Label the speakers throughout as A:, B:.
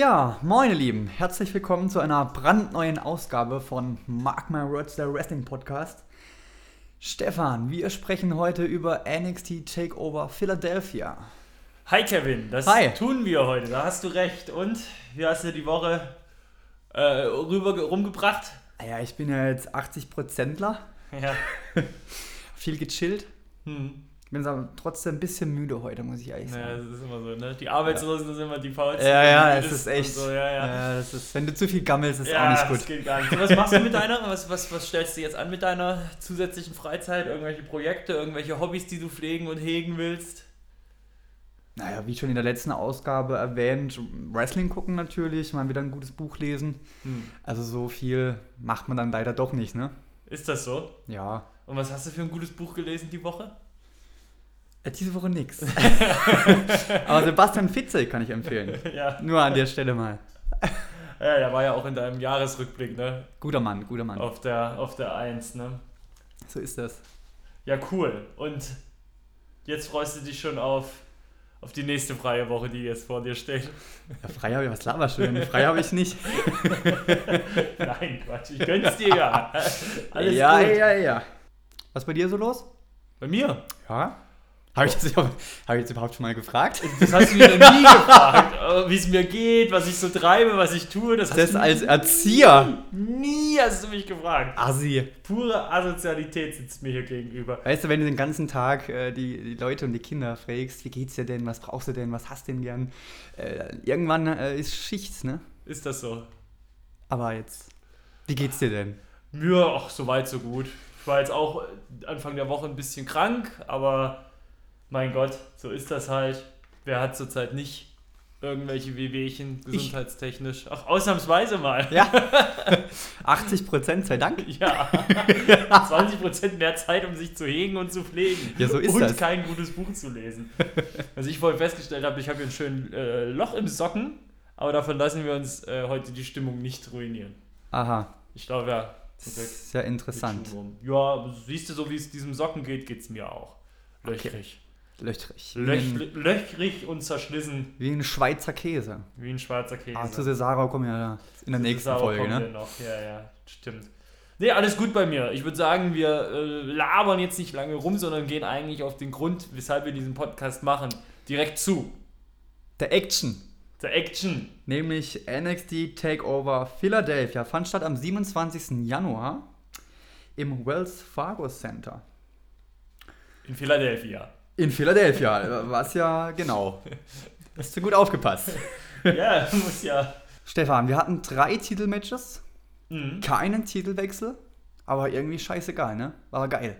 A: Ja, moin ihr Lieben, herzlich willkommen zu einer brandneuen Ausgabe von Mark My Words, der Wrestling Podcast. Stefan, wir sprechen heute über NXT Takeover Philadelphia.
B: Hi Kevin, das
A: Hi.
B: tun wir heute, da hast du recht. Und wie hast du die Woche äh, rüber rumgebracht?
A: Ah Ja, ich bin ja jetzt 80%ler,
B: Ja.
A: viel gechillt.
B: Hm.
A: Bin aber trotzdem ein bisschen müde heute, muss ich ehrlich
B: Naja,
A: sagen.
B: das ist immer so, ne? Die Arbeitslosen das sind immer die faulsten.
A: Ja, ja, es ist echt.
B: So, ja, ja.
A: das ist, wenn du zu viel gammelst, ist
B: ja,
A: auch nicht
B: das
A: gut.
B: geht gar nicht. Was machst du mit deiner? Was, was, was stellst du jetzt an mit deiner zusätzlichen Freizeit? Irgendwelche Projekte, irgendwelche Hobbys, die du pflegen und hegen willst?
A: Naja, wie schon in der letzten Ausgabe erwähnt, Wrestling gucken natürlich, mal wieder ein gutes Buch lesen.
B: Hm.
A: Also so viel macht man dann leider doch nicht, ne?
B: Ist das so?
A: Ja.
B: Und was hast du für ein gutes Buch gelesen die Woche?
A: Äh, Diese Woche nix. Aber Sebastian Fitzek kann ich empfehlen.
B: ja.
A: Nur an der Stelle mal.
B: ja, der war ja auch in deinem Jahresrückblick, ne?
A: Guter Mann, guter Mann.
B: Auf der, auf der 1, ne?
A: So ist das.
B: Ja, cool. Und jetzt freust du dich schon auf, auf die nächste freie Woche, die jetzt vor dir steht.
A: Ja, frei habe ich, was laberst du denn? Frei habe ich nicht.
B: Nein, Quatsch, ich gönn's dir ja. Alles
A: ja,
B: gut.
A: ja, ja. Was bei dir so los?
B: Bei mir?
A: Ja. Habe ich, das- hab ich jetzt überhaupt schon mal gefragt?
B: Das hast du mir noch nie gefragt, äh, wie es mir geht, was ich so treibe, was ich tue. Das, hast
A: Das als Erzieher.
B: nie hast du mich gefragt.
A: Assi.
B: Pure Asozialität sitzt mir hier gegenüber.
A: Weißt du, wenn du den ganzen Tag äh, die, die Leute und die Kinder fragst, wie geht's dir denn, was brauchst du denn, was hast du denn gern? Äh, irgendwann äh, ist Schicht, ne?
B: Ist das so?
A: Aber jetzt, wie geht's dir denn?
B: Mir, ach, so weit, so gut. Ich war jetzt auch Anfang der Woche ein bisschen krank, aber mein Gott, so ist das halt. Wer hat zurzeit nicht irgendwelche Wehwehchen,
A: Ich.
B: gesundheitstechnisch? Ach, ausnahmsweise mal.
A: Ja. 80 Prozent, sei Dank.
B: Ja, 20% mehr Zeit, um sich zu hegen und zu pflegen.
A: Ja, so ist
B: und
A: das.
B: kein gutes Buch zu lesen. Was ich vorhin festgestellt habe, ich habe hier ein schönes äh, Loch im Socken, aber davon lassen wir uns äh, heute die Stimmung nicht ruinieren.
A: Aha.
B: Ich glaube ja.
A: Das ist ja interessant.
B: Ja, siehst du, so wie es diesem Socken geht, geht es mir auch. Löchrig.
A: Löchrig.
B: Löch,
A: ein,
B: löchrig und zerschlissen
A: wie ein Schweizer Käse.
B: wie ein schwarzer Käse.
A: Ah, zu Cesaro kommen wir ja in der
B: Zu
A: nächsten
B: Cesaro
A: Folge, ne?
B: wir Noch. Ja, ja, stimmt. Nee, alles gut bei mir. Ich würde sagen, wir äh, labern jetzt nicht lange rum, sondern gehen eigentlich auf den Grund, weshalb wir diesen Podcast machen, direkt zu.
A: Der Action.
B: Der Action.
A: Nämlich NXT Takeover Philadelphia fand statt am 27. Januar im Wells Fargo Center.
B: In Philadelphia.
A: In Philadelphia, was ja genau. Hast du gut aufgepasst.
B: ja, muss ja.
A: Stefan, wir hatten drei Titelmatches,
B: Mhm.
A: keinen Titelwechsel, aber irgendwie scheißegal, ne? War geil.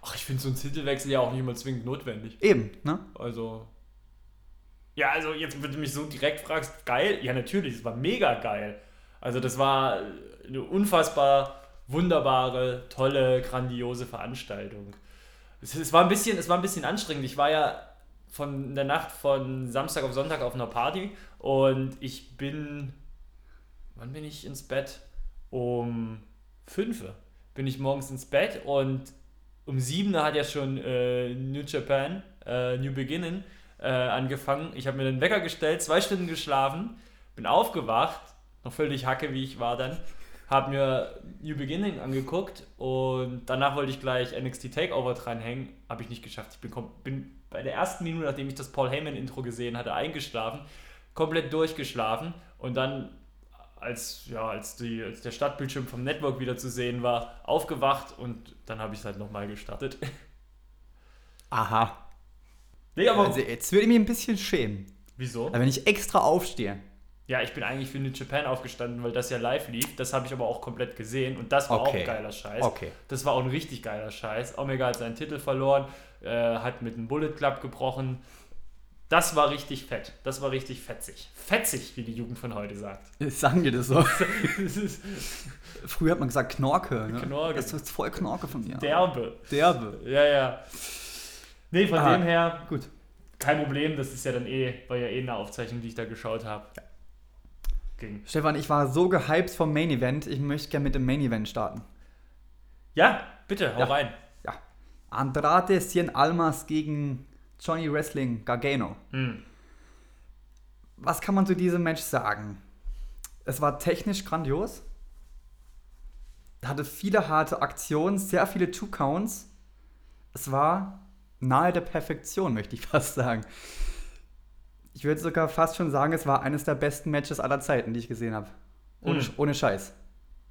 B: Ach, ich finde so ein Titelwechsel ja auch nicht immer zwingend notwendig.
A: Eben, ne?
B: Also. Ja, also jetzt, wenn du mich so direkt fragst, geil? Ja, natürlich, es war mega geil. Also, das war eine unfassbar wunderbare, tolle, grandiose Veranstaltung. Es, es, war ein bisschen, es war ein bisschen anstrengend. Ich war ja von der Nacht von Samstag auf Sonntag auf einer Party und ich bin. Wann bin ich ins Bett? Um 5 bin ich morgens ins Bett und um 7 hat ja schon äh, New Japan, äh, New Beginning, äh, angefangen. Ich habe mir den Wecker gestellt, zwei Stunden geschlafen, bin aufgewacht, noch völlig hacke, wie ich war dann, habe mir New Beginning angeguckt und danach wollte ich gleich NXT Takeover dranhängen, habe ich nicht geschafft. Ich bin, bin bei der ersten Minute, nachdem ich das Paul Heyman Intro gesehen hatte, eingeschlafen, komplett durchgeschlafen und dann als, ja, als, die, als der Startbildschirm vom Network wieder zu sehen war, aufgewacht und dann habe ich es halt nochmal gestartet.
A: Aha.
B: Nee, aber
A: Also jetzt würde ich mich ein bisschen schämen.
B: wieso?
A: Aber wenn ich extra aufstehe.
B: Ja, ich bin eigentlich für New Japan aufgestanden, weil das ja live lief. Das habe ich aber auch komplett gesehen und das war
A: Okay.
B: auch geiler Scheiß.
A: Okay.
B: Das war auch ein richtig geiler Scheiß. Omega hat seinen Titel verloren, äh, hat mit einem Bullet Club gebrochen. Das war richtig fett. Das war richtig fetzig. Fetzig, wie die Jugend von heute sagt.
A: Sagen wir das so. Früher hat man gesagt Knorke. Ne?
B: Knorke.
A: Das ist voll Knorke von mir.
B: derbe.
A: Derbe.
B: Ja, ja. Nee, von
A: Ah.
B: dem her,
A: Gut.
B: kein Problem. Das ist ja dann eh, war ja eh eine Aufzeichnung, die ich da geschaut habe. Ging.
A: Stefan, ich war so gehypt vom Main Event. Ich möchte gerne mit dem Main Event starten.
B: Ja, bitte, hau
A: Ja.
B: rein.
A: Ja. Andrade Cien Almas gegen Johnny Wrestling Gargano.
B: Hm.
A: was kann man zu diesem Match sagen? Es war technisch grandios. Hatte viele harte Aktionen, sehr viele Two-Counts. Es war nahe der Perfektion, möchte ich fast sagen. Ich würde sogar fast schon sagen, es war eines der besten Matches aller Zeiten, die ich gesehen habe. Ohne,
B: Hm.
A: ohne Scheiß.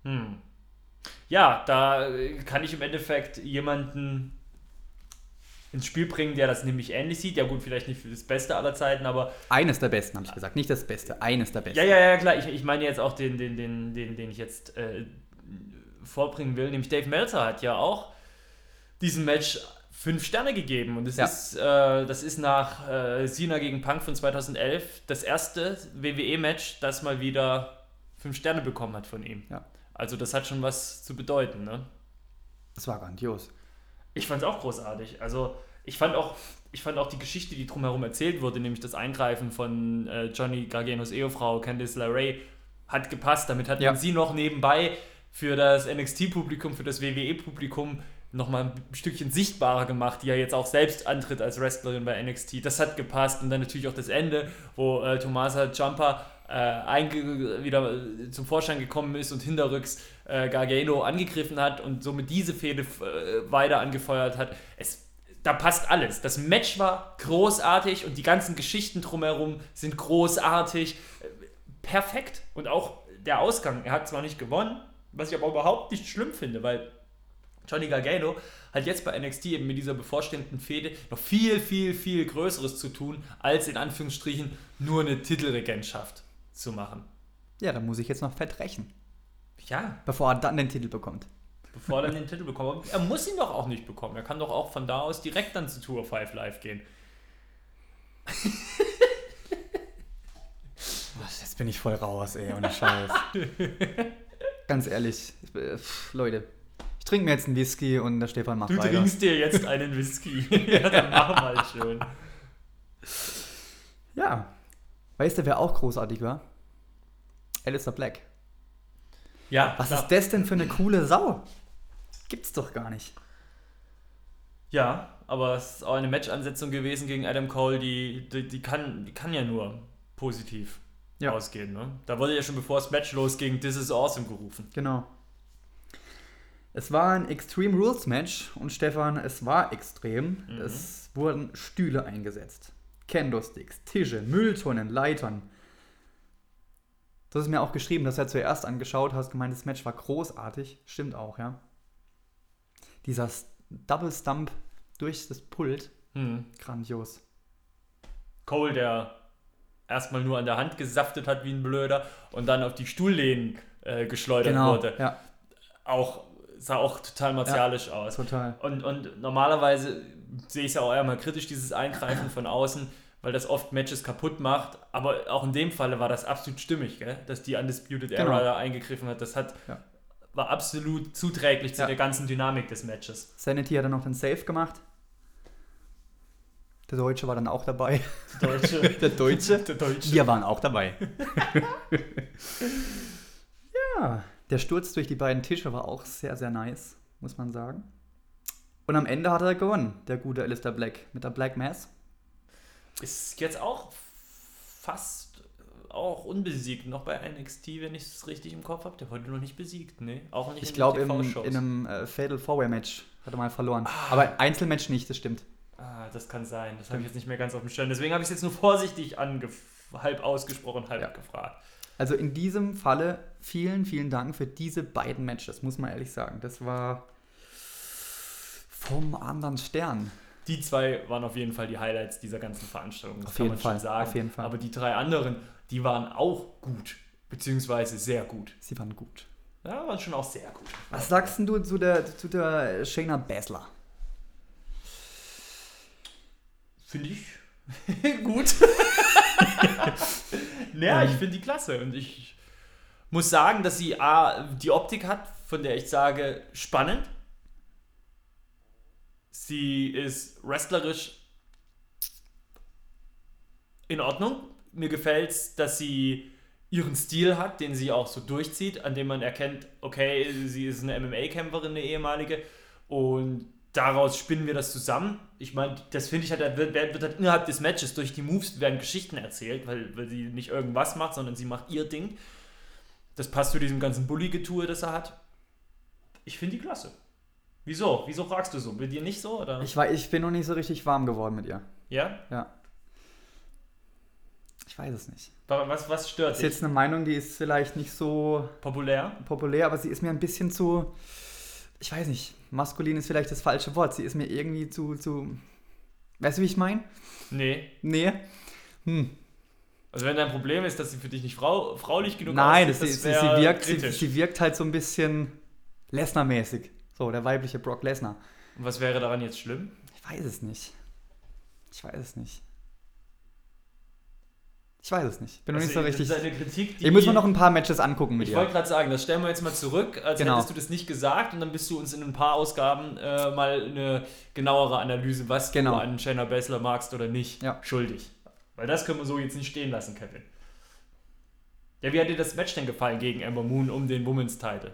B: Hm. Ja, da äh, kann ich im Endeffekt jemanden ins Spiel bringen, der das nämlich ähnlich sieht. Ja gut, vielleicht nicht für das Beste aller Zeiten, aber
A: Eines der besten, habe ich gesagt. Nicht das Beste, eines der besten.
B: ja, ja, ja, klar. Ich, ich meine jetzt auch den, den, den, den, den ich jetzt äh, vorbringen will. Nämlich Dave Meltzer hat ja auch diesem Match fünf Sterne gegeben. Und das,
A: Ja.
B: ist, äh, das ist nach äh, Cena gegen Punk von 2011 das erste WWE-Match, das mal wieder fünf Sterne bekommen hat von ihm.
A: Ja.
B: Also das hat schon was zu bedeuten, ne?
A: Das war grandios.
B: Ich fand es auch großartig. Also ich fand auch, ich fand auch die Geschichte, die drumherum erzählt wurde, nämlich das Eingreifen von äh, Johnny Garganos Ehefrau Candice LeRae, hat gepasst. Damit hat
A: Ja.
B: sie noch nebenbei für das NXT-Publikum, für das WWE-Publikum nochmal ein Stückchen sichtbarer gemacht, die ja jetzt auch selbst antritt als Wrestlerin bei NXT. Das hat gepasst. Und dann natürlich auch das Ende, wo äh, Tomasa Ciampa äh, wieder zum Vorschein gekommen ist und hinterrücks äh, Gargano angegriffen hat und somit diese Fehde äh, weiter angefeuert hat. Es, da passt alles. Das Match war großartig und die ganzen Geschichten drumherum sind großartig. Perfekt. Und auch der Ausgang. Er hat zwar nicht gewonnen, was ich aber überhaupt nicht schlimm finde, weil Johnny Gargano hat jetzt bei NXT eben mit dieser bevorstehenden Fehde noch viel, viel, viel Größeres zu tun, als in Anführungsstrichen nur eine Titelregentschaft zu machen.
A: Ja, da muss ich jetzt noch fett rächen,
B: Ja,
A: bevor er dann den Titel bekommt.
B: bevor er dann den Titel bekommt. Er muss ihn doch auch nicht bekommen. Er kann doch auch von da aus direkt dann zu Tour 5 Live gehen.
A: Was, Jetzt bin ich voll raus, ey, ohne Scheiß. Ganz ehrlich, pff, Leute, trinke mir jetzt einen Whisky und der Stefan macht
B: Du
A: weiter.
B: trinkst dir jetzt einen Whisky. ja, dann mach mal schön.
A: Ja. Weißt du, wer auch großartig war? Alistair Black.
B: Ja,
A: Was
B: klar.
A: ist das denn für eine coole Sau? Gibt's doch gar nicht.
B: Ja, aber es ist auch eine Match-Ansetzung gewesen gegen Adam Cole, die, die, die, kann, die kann ja nur positiv
A: Ja.
B: ausgehen. Ne? Da wurde ja schon bevor das Match losging, This is Awesome gerufen.
A: Genau. Es war ein Extreme Rules Match und Stefan, es war extrem.
B: Mhm.
A: Es wurden Stühle eingesetzt. Kendo-Sticks, Tische, Mülltonnen, Leitern. Du hast mir auch geschrieben, dass du ja zuerst angeschaut hast, gemeint, das Match war großartig. Stimmt auch, ja. Dieser Double Stump durch das Pult,
B: Hm.
A: grandios.
B: Cole, der erstmal nur an der Hand gesaftet hat wie ein Blöder und dann auf die Stuhllehnen äh, geschleudert
A: Genau,
B: wurde.
A: ja,
B: Auch, sah auch total martialisch aus.
A: total.
B: Und, und normalerweise sehe ich es ja auch eher mal kritisch, dieses Eingreifen von außen, weil das oft Matches kaputt macht. Aber auch in dem Falle war das absolut stimmig, gell? dass die Undisputed Era
A: Genau.
B: da eingegriffen hat. Das hat,
A: Ja.
B: war absolut zuträglich zu
A: Ja.
B: der ganzen Dynamik des Matches.
A: Sanity hat dann noch den Save gemacht. Der Deutsche war dann auch dabei.
B: Die Deutsche.
A: Der Deutsche?
B: der Deutsche.
A: Wir waren auch dabei. ja, der Sturz durch die beiden Tische war auch sehr, sehr nice, muss man sagen. Und am Ende hat er gewonnen, der gute Alistair Black, mit der Black Mass.
B: Ist jetzt auch fast auch unbesiegt. Noch bei NXT, wenn ich es richtig im Kopf habe. Der wurde noch nicht besiegt, ne? Auch nicht
A: Ich glaube, in, einem äh, Fatal Four-Way Match hat er mal verloren. Aber Einzelmatch nicht, das stimmt.
B: Ah, das kann sein. Das habe ich jetzt nicht mehr ganz auf dem Schirm. Deswegen habe ich es jetzt nur vorsichtig halb ausgesprochen, halb
A: Ja.
B: gefragt.
A: Also in diesem Falle vielen, vielen Dank für diese beiden Matches, muss man ehrlich sagen. Das war vom anderen Stern.
B: Die zwei waren auf jeden Fall die Highlights dieser ganzen Veranstaltung. Das
A: Auf
B: kann
A: jeden
B: man
A: Fall,
B: schon sagen.
A: auf jeden Fall.
B: Aber die drei anderen, die waren auch gut. Beziehungsweise sehr gut.
A: Sie waren gut.
B: Ja, waren schon auch sehr gut.
A: Was sagst du zu der, zu der Shayna Baszler?
B: Finde ich gut. naja, ich finde die klasse. Und ich muss sagen, dass sie A, die Optik hat, von der ich sage, spannend. Sie ist wrestlerisch in Ordnung. Mir gefällt es, dass sie ihren Stil hat, den sie auch so durchzieht, an dem man erkennt, okay, sie ist eine MMA-Kämpferin, eine ehemalige. Und daraus spinnen wir das zusammen. Ich meine, das finde ich halt, da wird, wird halt innerhalb des Matches durch die Moves werden Geschichten erzählt, weil, weil sie nicht irgendwas macht, sondern sie macht ihr Ding. Das passt zu diesem ganzen Bully-Getue, das er hat. Ich finde die klasse. Wieso? Wieso fragst du so? Bei dir nicht so? Oder?
A: Ich, war, ich bin noch nicht so richtig warm geworden mit ihr.
B: ja?
A: Ja. Ich weiß es nicht.
B: Was, was stört
A: Das ist
B: dich?
A: jetzt eine Meinung, die ist vielleicht nicht so
B: Populär?
A: populär, aber sie ist mir ein bisschen zu. Ich weiß nicht, maskulin ist vielleicht das falsche Wort. Sie ist mir irgendwie zu. zu weißt du, wie ich meine?
B: Nee.
A: Nee. Hm.
B: Also wenn dein Problem ist, dass sie für dich nicht frau, fraulich genug
A: Nein,
B: aussieht,
A: das, sie, sie, sie, wirkt, sie, sie wirkt halt so ein bisschen Lesnar-mäßig. So, der weibliche Brock Lesnar.
B: Und was wäre daran jetzt schlimm?
A: Ich weiß es nicht. Ich weiß es nicht. Ich weiß es nicht. Bin noch nicht so richtig.
B: Kritik,
A: Ich muss mir noch ein paar Matches angucken mit
B: Ich
A: ihr.
B: wollte gerade sagen, das stellen wir jetzt mal zurück, als
A: Genau.
B: hättest du das nicht gesagt und dann bist du uns in ein paar Ausgaben äh, mal eine genauere Analyse, was
A: Genau.
B: du an Shayna Baszler magst oder nicht,
A: Ja.
B: schuldig. Weil das können wir so jetzt nicht stehen lassen, Kevin. Ja, wie hat dir das Match denn gefallen gegen Ember Moon um den Women's Title?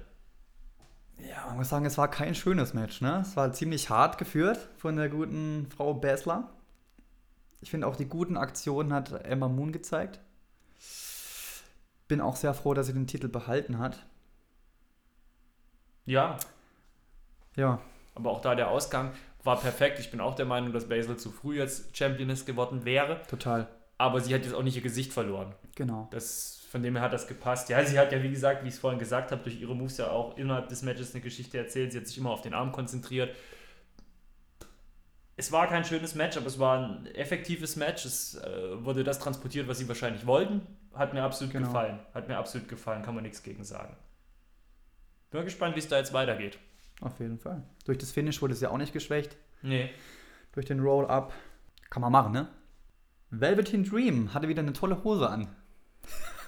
A: Ja, man muss sagen, es war kein schönes Match. Ne? Es war ziemlich hart geführt von der guten Frau Bessler. Ich finde auch die guten Aktionen hat Emma Moon gezeigt. Bin auch sehr froh, dass sie den Titel behalten hat.
B: Ja,
A: Ja,
B: aber auch da der Ausgang war perfekt. Ich bin auch der Meinung, dass Basil zu früh jetzt Championess geworden wäre,
A: total.
B: aber sie hat jetzt auch nicht ihr Gesicht verloren.
A: Genau.
B: Das, von dem her hat das gepasst. Ja, sie hat ja, wie gesagt, wie ich es vorhin gesagt habe, durch ihre Moves ja auch innerhalb des Matches eine Geschichte erzählt. Sie hat sich immer auf den Arm konzentriert. Es war kein schönes Match, aber es war ein effektives Match. Es äh, wurde das transportiert, was sie wahrscheinlich wollten. Hat mir absolut
A: Genau.
B: gefallen. Hat mir absolut gefallen, kann man nichts gegen sagen. Bin mal gespannt, wie es da jetzt weitergeht.
A: Auf jeden Fall. Durch das Finish wurde sie auch nicht geschwächt.
B: Nee.
A: Durch den Roll-Up. Kann man machen, ne? Velveteen Dream hatte wieder eine tolle Hose an.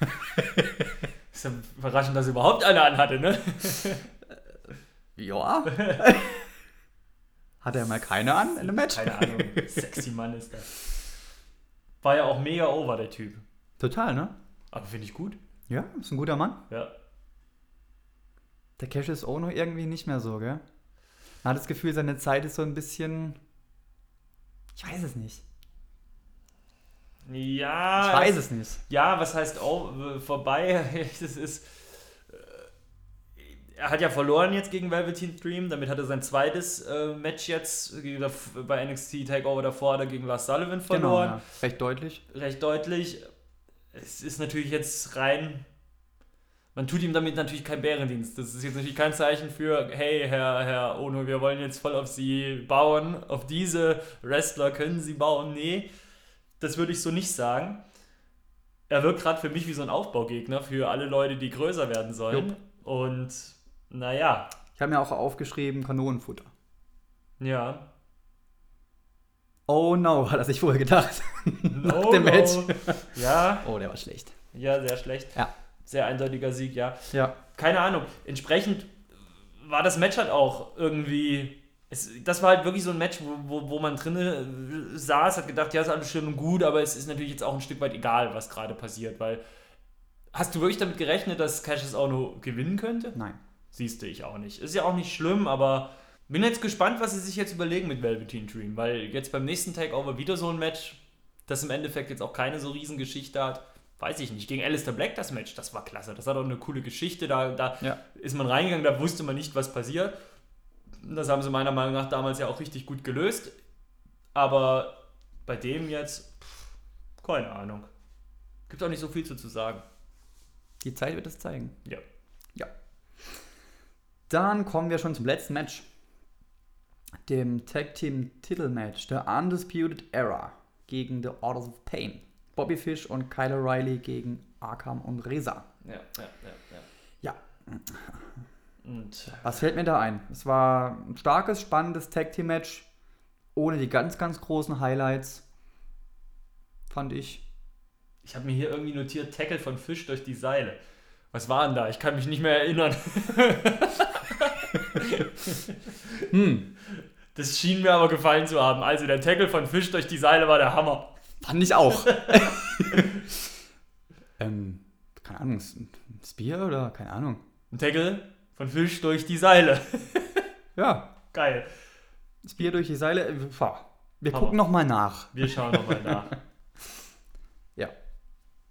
B: Ist ja überraschend, dass sie überhaupt eine anhatte, ne?
A: Ja. Hatte er mal keine an in einem Match?
B: Keine Ahnung. Sexy Mann ist das. War ja auch mega over, der Typ.
A: Total, ne?
B: Aber finde ich gut.
A: Ja, ist ein guter Mann.
B: Ja.
A: Der Cash ist auch noch irgendwie nicht mehr so, gell? Man hat das Gefühl, seine Zeit ist so ein bisschen. Ich weiß es nicht.
B: Ja.
A: Ich weiß es nicht.
B: Ja, was heißt äh, vorbei? Das ist. Er hat ja verloren jetzt gegen Velveteen Dream. Damit hat er sein zweites äh, Match jetzt bei NXT Takeover davor hat er gegen Lars Sullivan
A: Genau,
B: verloren.
A: ja. Recht deutlich.
B: Recht deutlich. Es ist natürlich jetzt rein. Man tut ihm damit natürlich keinen Bärendienst. Das ist jetzt natürlich kein Zeichen für, hey, Herr, Herr Ono, wir wollen jetzt voll auf Sie bauen. Auf diese Wrestler können Sie bauen. Nee, das würde ich so nicht sagen. Er wirkt gerade für mich wie so ein Aufbaugegner für alle Leute, die größer werden sollen.
A: Jupp.
B: Und naja,
A: Ich habe mir auch aufgeschrieben, Kanonenfutter.
B: ja.
A: Oh no, hat er sich vorher gedacht. Nach
B: Oh,
A: dem Match.
B: oh. Ja,
A: Oh, der war schlecht.
B: ja, sehr schlecht.
A: Ja.
B: Sehr eindeutiger Sieg, ja.
A: Ja.
B: keine Ahnung. Entsprechend war das Match halt auch irgendwie. Es, das war halt wirklich so ein Match, wo, wo, wo man drinne saß, hat gedacht, ja, ist alles schön und gut, aber es ist natürlich jetzt auch ein Stück weit egal, was gerade passiert, weil. Hast du wirklich damit gerechnet, dass Cassius auch nur gewinnen könnte?
A: Nein.
B: Siehst du ich auch nicht. Ist ja auch nicht schlimm, aber bin jetzt gespannt, was sie sich jetzt überlegen mit Velveteen Dream, weil jetzt beim nächsten Takeover wieder so ein Match, das im Endeffekt jetzt auch keine so Riesengeschichte hat. Weiß ich nicht. Gegen Alistair Black das Match, das war klasse. Das hat auch eine coole Geschichte. Da, da
A: Ja.
B: ist man reingegangen, da wusste man nicht, was passiert. Das haben sie meiner Meinung nach damals ja auch richtig gut gelöst. Aber bei dem jetzt, pff, keine Ahnung. Gibt auch nicht so viel zu, zu sagen.
A: Die Zeit wird es zeigen.
B: Ja.
A: Dann kommen wir schon zum letzten Match. Dem Tag Team Titelmatch der Undisputed Era gegen The Orders of Pain. Bobby Fish und Kyle O'Reilly gegen Arkham und Reza.
B: Ja, ja, ja, ja.
A: Ja,
B: Und
A: was fällt mir da ein? Es war ein starkes, spannendes Tag Team Match. Ohne die ganz, ganz großen Highlights. Fand ich.
B: ich habe mir hier irgendwie notiert, Tackle von Fisch durch die Seile. Was war denn da? Ich kann mich nicht mehr erinnern.
A: Hm,
B: Das schien mir aber gefallen zu haben. Also der Tackle von Fisch durch die Seile war der Hammer.
A: fand ich auch. ähm, keine Ahnung, ein Spear oder keine Ahnung.
B: Ein Tackle von Fisch durch die Seile.
A: Ja,
B: Geil.
A: Das Bier durch die Seile. äh. Wir
B: Hammer.
A: gucken nochmal nach.
B: Wir schauen nochmal nach.
A: Ja.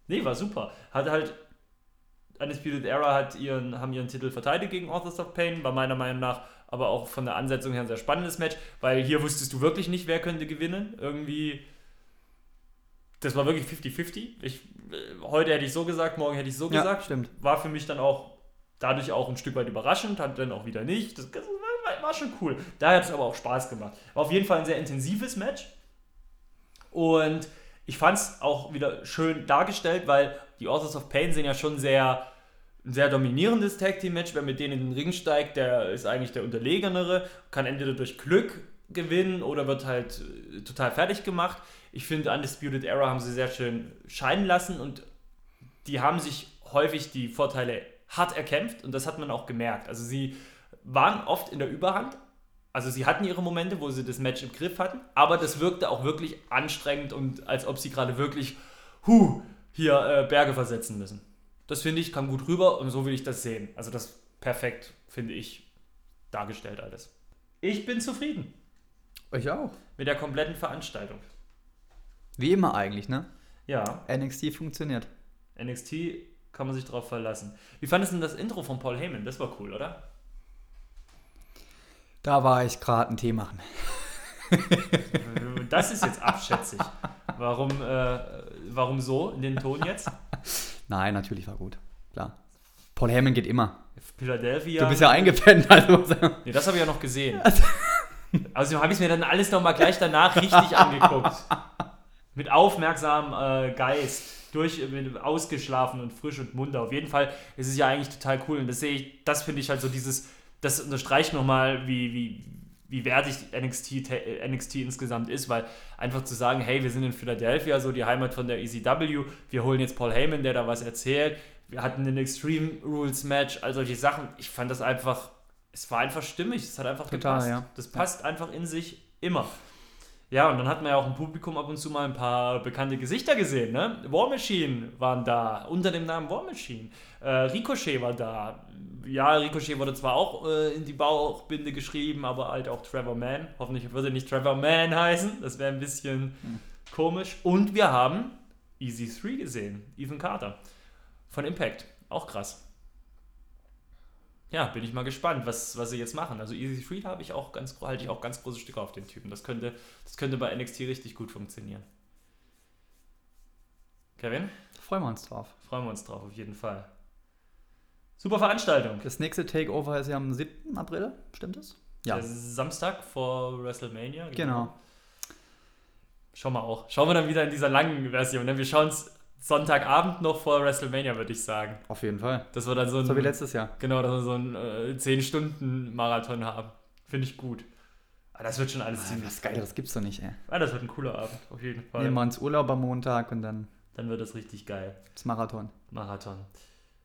B: Nee, war super. Hat halt. Undisputed Era hat ihren, haben ihren Titel verteidigt gegen Authors of Pain, war meiner Meinung nach aber auch von der Ansetzung her ein sehr spannendes Match, weil hier wusstest du wirklich nicht, wer könnte gewinnen. Irgendwie. Das war wirklich 50-50. Ich, äh, heute hätte ich so gesagt, morgen hätte ich so
A: Ja,
B: gesagt.
A: stimmt.
B: War für mich dann auch dadurch auch ein Stück weit überraschend, hat dann auch wieder nicht. Das, das war, war schon cool. Da hat es aber auch Spaß gemacht. War auf jeden Fall ein sehr intensives Match. Und ich fand es auch wieder schön dargestellt, weil die Authors of Pain sind ja schon sehr ein sehr dominierendes Tag Team Match. Wer mit denen in den Ring steigt, der ist eigentlich der unterlegenere, kann entweder durch Glück gewinnen oder wird halt äh, total fertig gemacht. Ich finde, Undisputed Era haben sie sehr schön scheinen lassen und die haben sich häufig die Vorteile hart erkämpft und das hat man auch gemerkt. Also sie waren oft in der Überhand. Also sie hatten ihre Momente, wo sie das Match im Griff hatten, aber das wirkte auch wirklich anstrengend und als ob sie gerade wirklich hu, hier äh, Berge versetzen müssen. Das finde ich, kam gut rüber und so will ich das sehen. Also das perfekt, finde ich, dargestellt alles. Ich bin zufrieden
A: Ich auch.
B: mit der kompletten Veranstaltung.
A: Wie immer eigentlich, ne?
B: Ja,
A: NXT funktioniert.
B: NXT kann man sich drauf verlassen. Wie fandest du denn das Intro von Paul Heyman? Das war cool, oder?
A: Da war ich gerade ein Tee machen.
B: Das ist jetzt abschätzig. Warum, äh, warum so in den Ton jetzt?
A: Nein, natürlich war gut. Klar. Paul Heyman geht immer.
B: Philadelphia.
A: Du bist ja eingepennt, also.
B: Nee, das habe ich ja noch gesehen. Also habe ich es mir dann alles nochmal gleich danach richtig angeguckt. Mit aufmerksamem äh, Geist. Durch, mit, ausgeschlafen und frisch und munter. Auf jeden Fall ist es ja eigentlich total cool. Und das sehe ich, das finde ich halt so dieses, das unterstreicht nochmal, wie, wie, wie wertig NXT, äh, NXT insgesamt ist, weil einfach zu sagen, hey, wir sind in Philadelphia, so die Heimat von der ECW, wir holen jetzt Paul Heyman, der da was erzählt, wir hatten ein Extreme Rules Match, all solche Sachen. Ich fand das einfach, es war einfach stimmig, es hat einfach
A: Total,
B: gepasst.
A: ja.
B: Das passt einfach in sich immer. Ja, und dann hat man ja auch im Publikum ab und zu mal ein paar bekannte Gesichter gesehen. Ne? War Machine waren da, unter dem Namen War Machine. Äh, Ricochet war da. Ja, Ricochet wurde zwar auch äh, in die Bauchbinde geschrieben, aber halt auch Trevor Mann. Hoffentlich würde nicht Trevor Mann heißen. Das wäre ein bisschen komisch. Und wir haben Easy 3 gesehen. Ethan Carter von Impact. Auch krass. Ja, bin ich mal gespannt, was, was sie jetzt machen. Also Easy 3 habe ich auch ganz, halte ich auch ganz große Stücke auf den Typen. Das könnte, das könnte bei NXT richtig gut funktionieren. Kevin,
A: freuen wir uns drauf.
B: freuen wir uns drauf, auf jeden Fall. Super Veranstaltung.
A: Das nächste Takeover ist ja am 7. April, stimmt es? Ja.
B: Der Samstag vor WrestleMania.
A: Genau.
B: Schauen wir auch. Schauen wir dann wieder in dieser langen Version. Ne? Wir schauen es Sonntagabend noch vor WrestleMania, würde ich sagen.
A: Auf jeden Fall.
B: Das wir dann so ein,
A: So wie letztes Jahr.
B: genau, dass wir so einen äh, 10-Stunden-Marathon haben. Finde ich gut. Aber das wird schon alles ziemlich.
A: Was Geileres gibt's doch nicht, ey.
B: Ah, das wird ein cooler Abend, auf jeden Fall.
A: Nehmen wir uns Urlaub am Montag und dann
B: Dann wird das richtig geil.
A: das Marathon.
B: Marathon.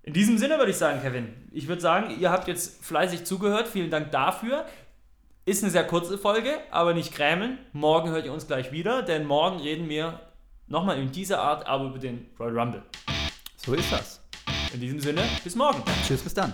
B: In diesem Sinne würde ich sagen, Kevin, ich würde sagen, ihr habt jetzt fleißig zugehört. Vielen Dank dafür. Ist eine sehr kurze Folge, aber nicht grämen. Morgen hört ihr uns gleich wieder, denn morgen reden wir nochmal in dieser Art, aber über den Royal Rumble.
A: So ist das.
B: In diesem Sinne, bis morgen.
A: Tschüss, bis dann.